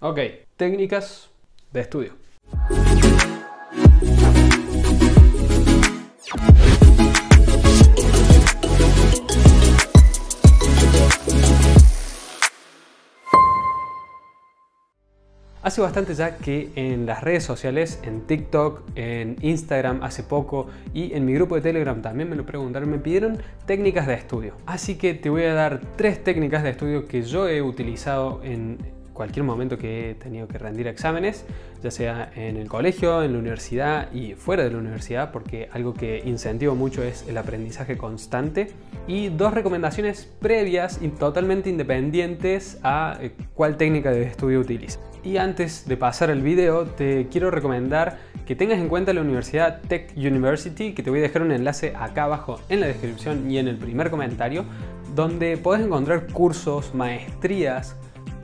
Ok, técnicas de estudio. Hace bastante ya que en las redes sociales, en TikTok, en Instagram hace poco y en mi grupo de Telegram también me lo preguntaron, me pidieron técnicas de estudio. Así que te voy a dar tres técnicas de estudio que yo he utilizado en cualquier momento que he tenido que rendir exámenes, ya sea en el colegio, en la universidad y fuera de la universidad, porque algo que incentivo mucho es el aprendizaje constante. Y dos recomendaciones previas y totalmente independientes a eh, cuál técnica de estudio utilizo. Y antes de pasar al video, te quiero recomendar que tengas en cuenta la Universidad Tech University, que te voy a dejar un enlace acá abajo en la descripción y en el primer comentario, donde podés encontrar cursos, maestrías,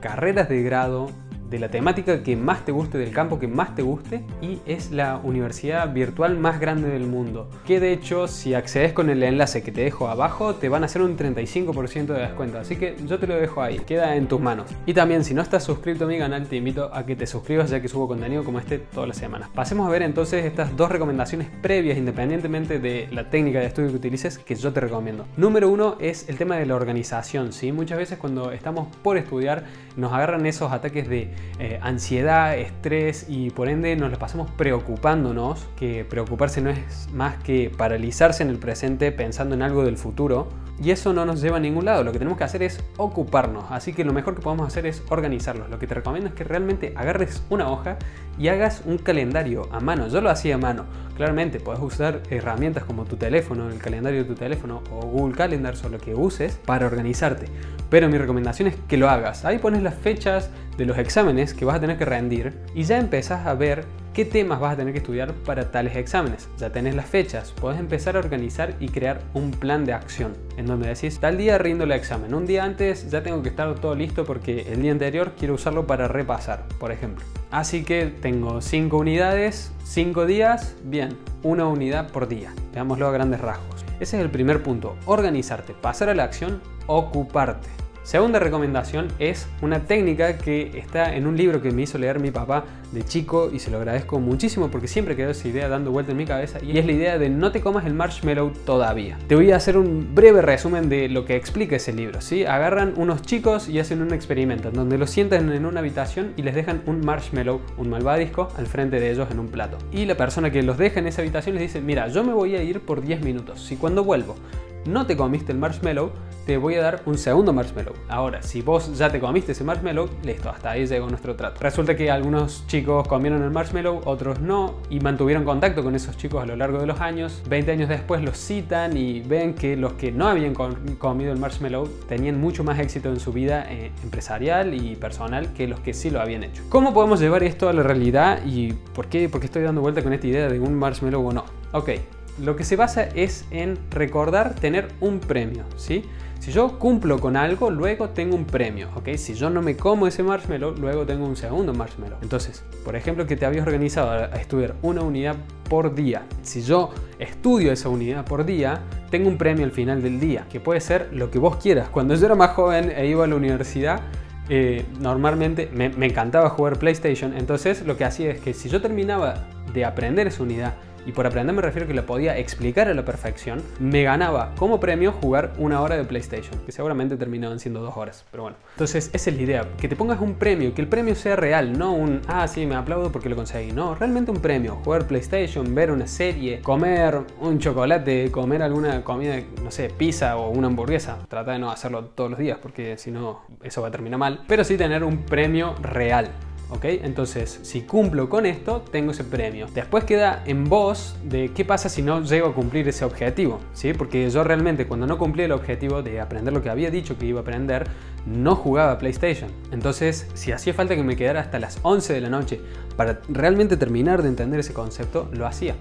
carreras de grado de la temática que más te guste, del campo que más te guste y es la universidad virtual más grande del mundo. Que de hecho si accedes con el enlace que te dejo abajo te van a hacer un 35% de descuento. Así que yo te lo dejo ahí, queda en tus manos. Y también si no estás suscrito a mi canal te invito a que te suscribas ya que subo contenido como este todas las semanas. Pasemos a ver entonces estas dos recomendaciones previas independientemente de la técnica de estudio que utilices que yo te recomiendo. Número uno es el tema de la organización. ¿sí? Muchas veces cuando estamos por estudiar nos agarran esos ataques de eh, ansiedad, estrés y por ende nos la pasamos preocupándonos, que preocuparse no es más que paralizarse en el presente pensando en algo del futuro y eso no nos lleva a ningún lado. Lo que tenemos que hacer es ocuparnos. Así que lo mejor que podemos hacer es organizarlos. Lo que te recomiendo es que realmente agarres una hoja y hagas un calendario a mano. Yo lo hacía a mano. Claramente puedes usar herramientas como tu teléfono, el calendario de tu teléfono o Google Calendar o lo que uses para organizarte. Pero mi recomendación es que lo hagas. Ahí pones las fechas de los exámenes que vas a tener que rendir y ya empezás a ver qué temas vas a tener que estudiar para tales exámenes. Ya tenés las fechas, puedes empezar a organizar y crear un plan de acción en donde decís, tal día rindo el examen, un día antes ya tengo que estar todo listo porque el día anterior quiero usarlo para repasar, por ejemplo. Así que tengo 5 unidades, 5 días, bien, una unidad por día. Veámoslo a grandes rasgos. Ese es el primer punto, organizarte, pasar a la acción, ocuparte. Segunda recomendación es una técnica que está en un libro que me hizo leer mi papá de chico y se lo agradezco muchísimo porque siempre quedó esa idea dando vuelta en mi cabeza y es la idea de no te comas el marshmallow todavía. Te voy a hacer un breve resumen de lo que explica ese libro. ¿sí? Agarran unos chicos y hacen un experimento en donde los sientan en una habitación y les dejan un marshmallow, un malvadisco, al frente de ellos en un plato. Y la persona que los deja en esa habitación les dice, mira, yo me voy a ir por 10 minutos. Si cuando vuelvo no te comiste el marshmallow, te voy a dar un segundo marshmallow. Ahora, si vos ya te comiste ese marshmallow, listo, hasta ahí llegó nuestro trato. Resulta que algunos chicos comieron el marshmallow, otros no, y mantuvieron contacto con esos chicos a lo largo de los años. 20 años después los citan y ven que los que no habían comido el marshmallow tenían mucho más éxito en su vida eh, empresarial y personal que los que sí lo habían hecho. ¿Cómo podemos llevar esto a la realidad y por qué, por qué estoy dando vuelta con esta idea de un marshmallow o no? Ok, lo que se basa es en recordar tener un premio, ¿sí? Si yo cumplo con algo, luego tengo un premio, ¿ok? Si yo no me como ese marshmallow, luego tengo un segundo marshmallow. Entonces, por ejemplo, que te habías organizado a estudiar una unidad por día. Si yo estudio esa unidad por día, tengo un premio al final del día, que puede ser lo que vos quieras. Cuando yo era más joven e iba a la universidad, eh, normalmente me, me encantaba jugar PlayStation, entonces lo que hacía es que si yo terminaba de aprender esa unidad y por aprender me refiero que la podía explicar a la perfección, me ganaba como premio jugar una hora de PlayStation, que seguramente terminaban siendo dos horas, pero bueno. Entonces esa es la idea, que te pongas un premio, que el premio sea real, no un, ah, sí, me aplaudo porque lo conseguí, no, realmente un premio, jugar PlayStation, ver una serie, comer un chocolate, comer alguna comida, no sé, pizza o una hamburguesa, trata de no hacerlo todos los días porque si no eso va a terminar mal, pero sí tener un premio real. ¿Ok? Entonces, si cumplo con esto, tengo ese premio. Después queda en vos de qué pasa si no llego a cumplir ese objetivo, ¿sí? Porque yo realmente cuando no cumplí el objetivo de aprender lo que había dicho que iba a aprender, no jugaba PlayStation. Entonces, si hacía falta que me quedara hasta las 11 de la noche para realmente terminar de entender ese concepto, lo hacía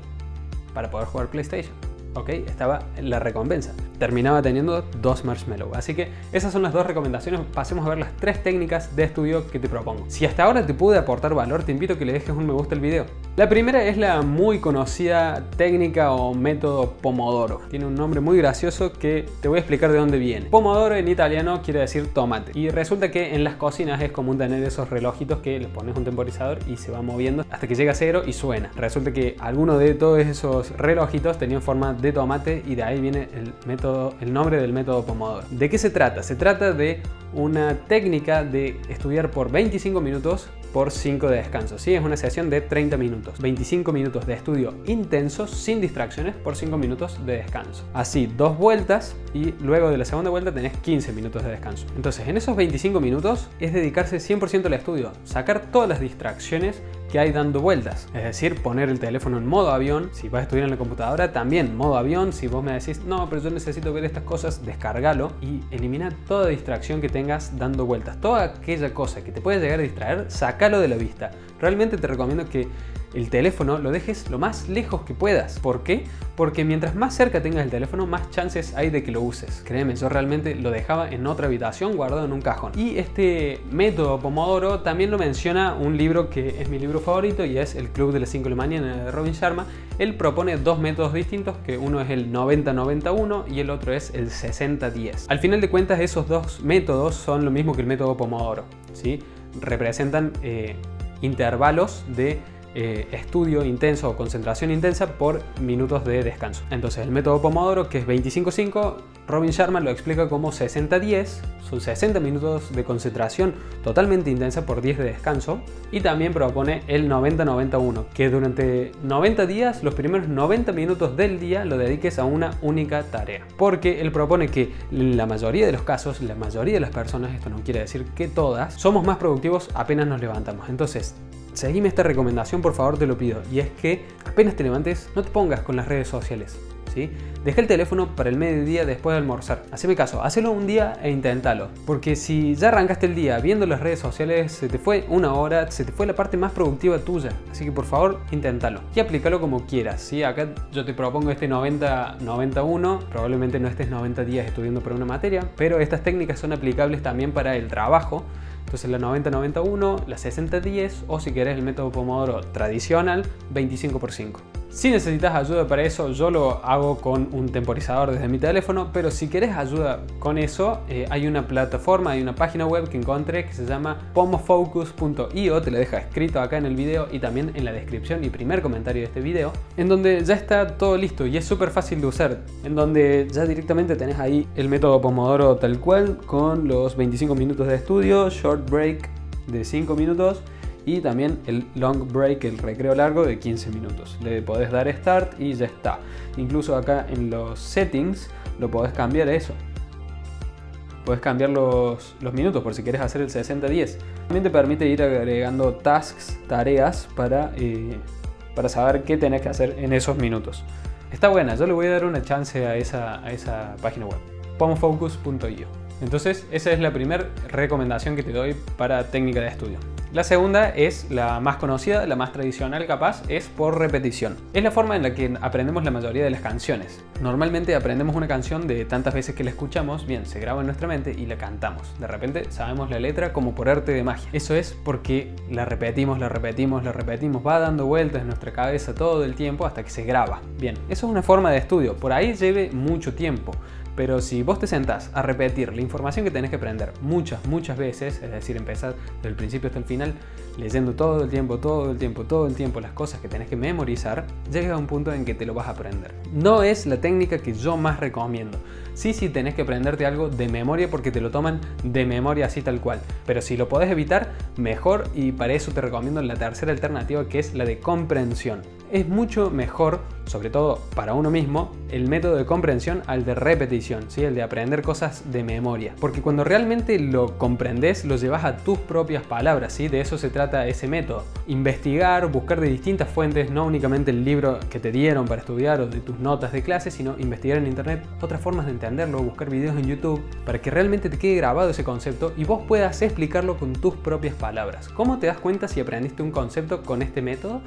para poder jugar PlayStation. ¿Ok? Estaba la recompensa. Terminaba teniendo dos marshmallows. Así que esas son las dos recomendaciones. Pasemos a ver las tres técnicas de estudio que te propongo. Si hasta ahora te pude aportar valor, te invito a que le dejes un me gusta al video. La primera es la muy conocida técnica o método Pomodoro. Tiene un nombre muy gracioso que te voy a explicar de dónde viene. Pomodoro en italiano quiere decir tomate. Y resulta que en las cocinas es común tener esos relojitos que les pones un temporizador y se va moviendo hasta que llega a cero y suena. Resulta que alguno de todos esos relojitos tenía forma de tomate y de ahí viene el método, el nombre del método Pomodoro. ¿De qué se trata? Se trata de una técnica de estudiar por 25 minutos por 5 de descanso. ¿sí? Es una sesión de 30 minutos. 25 minutos de estudio intenso sin distracciones por 5 minutos de descanso. Así, dos vueltas y luego de la segunda vuelta tenés 15 minutos de descanso. Entonces, en esos 25 minutos es dedicarse 100% al estudio, sacar todas las distracciones que hay dando vueltas. Es decir, poner el teléfono en modo avión. Si vas a estudiar en la computadora, también modo avión. Si vos me decís, no, pero yo necesito ver estas cosas, descargalo y elimina toda distracción que tengas dando vueltas. Toda aquella cosa que te puede llegar a distraer, sácalo de la vista. Realmente te recomiendo que el teléfono lo dejes lo más lejos que puedas. ¿Por qué? Porque mientras más cerca tengas el teléfono, más chances hay de que lo uses. Créeme, yo realmente lo dejaba en otra habitación guardado en un cajón. Y este método Pomodoro también lo menciona un libro que es mi libro favorito y es El Club de las 5 de la mañana de Robin Sharma. Él propone dos métodos distintos, que uno es el 90-91 y el otro es el 60-10. Al final de cuentas, esos dos métodos son lo mismo que el método Pomodoro. ¿sí? Representan eh, intervalos de eh, estudio intenso o concentración intensa por minutos de descanso. Entonces el método Pomodoro, que es 25-5, Robin Sharma lo explica como 60-10, son 60 minutos de concentración totalmente intensa por 10 de descanso, y también propone el 90-91, que durante 90 días, los primeros 90 minutos del día lo dediques a una única tarea. Porque él propone que la mayoría de los casos, la mayoría de las personas, esto no quiere decir que todas, somos más productivos apenas nos levantamos. Entonces, seguime esta recomendación, por favor, te lo pido. Y es que apenas te levantes, no te pongas con las redes sociales. ¿sí? Deja el teléfono para el mediodía después de almorzar. Haceme caso, hacelo un día e inténtalo. Porque si ya arrancaste el día viendo las redes sociales, se te fue una hora, se te fue la parte más productiva tuya. Así que por favor, inténtalo. Y aplícalo como quieras. ¿sí? Acá yo te propongo este 90-91. Probablemente no estés 90 días estudiando para una materia, pero estas técnicas son aplicables también para el trabajo entonces la 90-91, la 60-10 o si querés el método Pomodoro tradicional 25 x 5. Si necesitas ayuda para eso, yo lo hago con un temporizador desde mi teléfono, pero si querés ayuda con eso, eh, hay una plataforma, hay una página web que encontré que se llama pomofocus.io, te lo deja escrito acá en el video y también en la descripción y primer comentario de este video, en donde ya está todo listo y es súper fácil de usar, en donde ya directamente tenés ahí el método Pomodoro tal cual, con los 25 minutos de estudio, short break de 5 minutos, y también el long break, el recreo largo de 15 minutos. Le podés dar start y ya está. Incluso acá en los settings lo podés cambiar eso. Podés cambiar los, minutos por si quieres hacer el 60-10. También te permite ir agregando tasks, tareas para, eh, para saber qué tenés que hacer en esos minutos. Está buena, yo le voy a dar una chance a esa, a esa página web. pomofocus.io. Entonces, esa es la primera recomendación que te doy para técnica de estudio. La segunda es la más conocida, la más tradicional capaz, es por repetición. Es la forma en la que aprendemos la mayoría de las canciones. Normalmente aprendemos una canción de tantas veces que la escuchamos, bien, se graba en nuestra mente y la cantamos. De repente sabemos la letra como por arte de magia. Eso es porque la repetimos, la repetimos, la repetimos, va dando vueltas en nuestra cabeza todo el tiempo hasta que se graba. Bien, eso es una forma de estudio, por ahí lleve mucho tiempo. Pero si vos te sentás a repetir la información que tenés que aprender muchas, muchas veces, es decir, empezar desde el principio hasta el final, leyendo todo el tiempo, todo el tiempo, todo el tiempo las cosas que tenés que memorizar, llegas a un punto en que te lo vas a aprender. No es la técnica que yo más recomiendo. Sí, sí tenés que aprenderte algo de memoria porque te lo toman de memoria así tal cual. Pero si lo podés evitar, mejor y para eso te recomiendo la tercera alternativa que es la de comprensión es mucho mejor, sobre todo para uno mismo, el método de comprensión al de repetición, ¿sí? el de aprender cosas de memoria. Porque cuando realmente lo comprendes, lo llevas a tus propias palabras, ¿sí? de eso se trata ese método. Investigar, buscar de distintas fuentes, no únicamente el libro que te dieron para estudiar o de tus notas de clase, sino investigar en internet otras formas de entenderlo, buscar videos en YouTube, para que realmente te quede grabado ese concepto y vos puedas explicarlo con tus propias palabras. ¿Cómo te das cuenta si aprendiste un concepto con este método?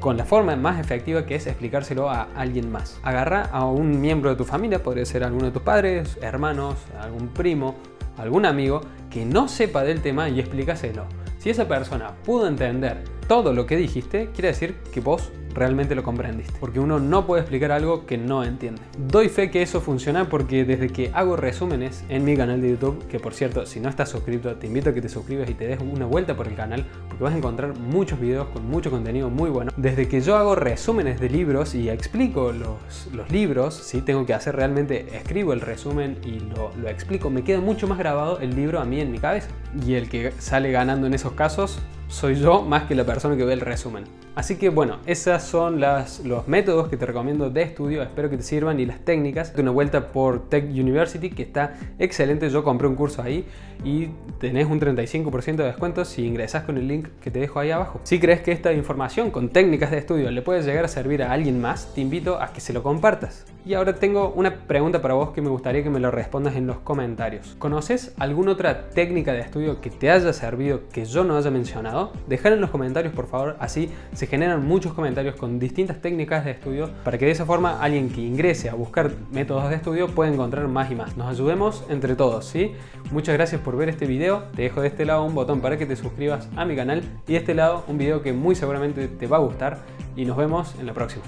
Con la forma más efectiva que es explicárselo a alguien más. Agarra a un miembro de tu familia, podría ser alguno de tus padres, hermanos, algún primo, algún amigo que no sepa del tema y explícaselo. Si esa persona pudo entender todo lo que dijiste, quiere decir que vos realmente lo comprendiste. Porque uno no puede explicar algo que no entiende. Doy fe que eso funciona porque desde que hago resúmenes en mi canal de YouTube, que por cierto, si no estás suscrito, te invito a que te suscribas y te des una vuelta por el canal, porque vas a encontrar muchos videos con mucho contenido muy bueno. Desde que yo hago resúmenes de libros y explico los, los libros, si tengo que hacer realmente, escribo el resumen y lo, lo explico, me queda mucho más grabado el libro a mí en mi cabeza. Y el que sale ganando en esos casos soy yo más que la persona que ve el resumen. Así que bueno, esos son las, los métodos que te recomiendo de estudio, espero que te sirvan y las técnicas. Una vuelta por Tech University que está excelente, yo compré un curso ahí y tenés un 35% de descuento si ingresas con el link que te dejo ahí abajo. Si crees que esta información con técnicas de estudio le puede llegar a servir a alguien más, te invito a que se lo compartas. Y ahora tengo una pregunta para vos que me gustaría que me lo respondas en los comentarios. ¿Conoces alguna otra técnica de estudio que te haya servido que yo no haya mencionado? Dejar en los comentarios por favor, así se generan muchos comentarios con distintas técnicas de estudio para que de esa forma alguien que ingrese a buscar métodos de estudio pueda encontrar más y más. Nos ayudemos entre todos, ¿sí? Muchas gracias por ver este video. Te dejo de este lado un botón para que te suscribas a mi canal y de este lado un video que muy seguramente te va a gustar y nos vemos en la próxima.